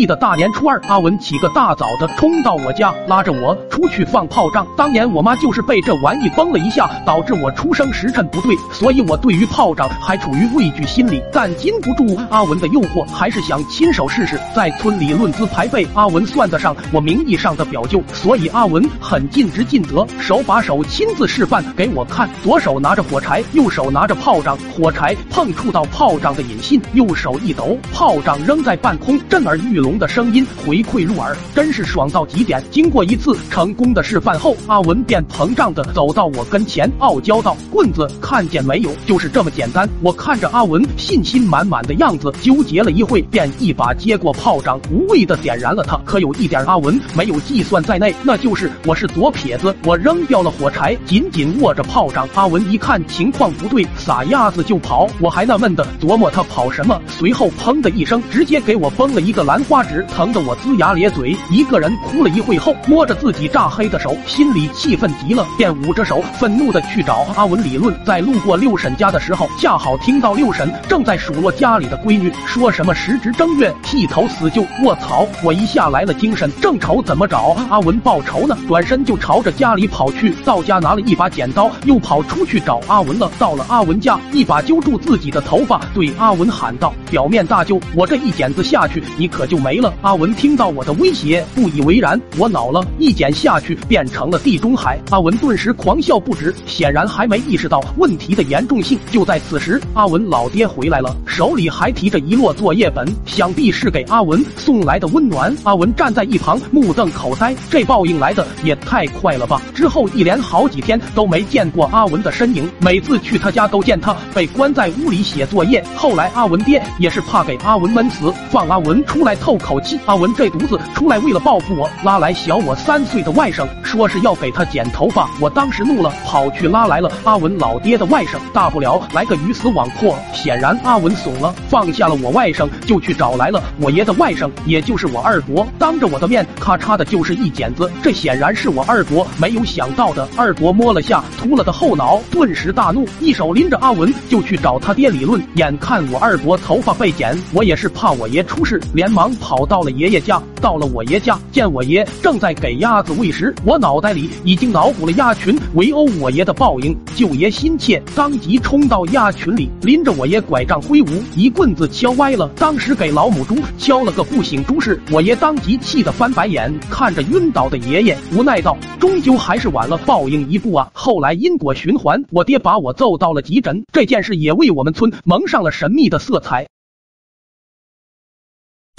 记得大年初二，阿文起个大早的冲到我家，拉着我出去放炮仗。当年我妈就是被这玩意崩了一下，导致我出生时辰不对，所以我对于炮仗还处于畏惧心理。但禁不住阿文的诱惑，还是想亲手试试。在村里论资排辈，阿文算得上我名义上的表舅，所以阿文很尽职尽责，手把手亲自示范给我看。左手拿着火柴，右手拿着炮仗，火柴碰触到炮仗的引信，右手一抖，炮仗扔在半空，震耳欲聋的声音回馈入耳，真是爽到极点。经过一次成功的示范后，阿文便膨胀的走到我跟前，傲娇道：“棍子看见没有？就是这么简单。”我看着阿文信心满满的样子，纠结了一会，便一把接过炮仗，无畏的点燃了它。可有一点阿文没有计算在内，那就是我是左撇子。我扔掉了火柴，紧紧握着炮仗。阿文一看情况不对，撒丫子就跑。我还纳闷的琢磨他跑什么，随后砰的一声，直接给我崩了一个兰花指，疼得我龇牙咧嘴，一个人哭了一会后，摸着自己炸黑的手，心里气愤极了，便捂着手，愤怒的去找阿文理论。在路过六婶家的时候，恰好听到六婶正在数落家里的闺女，说什么时值正月剃头死舅。卧槽！我一下来了精神，正愁怎么找阿文报仇呢，转身就朝着家里跑去。到家拿了一把剪刀，又跑出去找阿文了。到了阿文家，一把揪住自己的头发，对阿文喊道：“表面大舅，我这一剪子下去，你可就没了。”阿文听到我的威胁，不以为然。我恼了，一剪下去变成了地中海。阿文顿时狂笑不止，显然还没意识到问题的严重性。就在此时，阿文老爹回来了，手里还提着一摞作业本，想必是给阿文送来的温暖。阿文站在一旁目瞪口呆，这报应来的也太快了吧！之后一连好几天都没见过阿文的身影，每次去他家都见他被关在屋里写作业。后来阿文爹也是怕给阿文闷死，放阿文出来透口气。阿文这犊子出来为了报复我，拉来小我三岁的外甥，说是要给他剪头发。我当时怒了，跑去拉来了阿文老爹的外甥，大不了来个鱼死网破。显然阿文怂了，放下了我外甥，就去找来了我爷的外甥，也就是我二伯。当着我的面，咔嚓的就是一剪子，这显然是我二伯没有想到的。二伯摸了下秃了的后脑，顿时大怒，一手拎着阿文就去找他爹理论。眼看我二伯头发被剪，我也是怕我爷出事，连忙跑到了爷爷家。到了我爷家，见我爷正在给鸭子喂食，我脑袋里已经脑补了鸭群围殴我爷的报应。舅爷心切，当即冲到鸭群里，拎着我爷拐杖挥舞，一棍子敲歪了，当时给老母猪敲了个不省猪事。我爷当即气得翻白眼，看着晕倒的爷爷，无奈道：“终究还是晚了报应一步啊！”后来因果循环，我爹把我揍到了急诊，这件事也为我们村蒙上了神秘的色彩。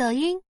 抖音。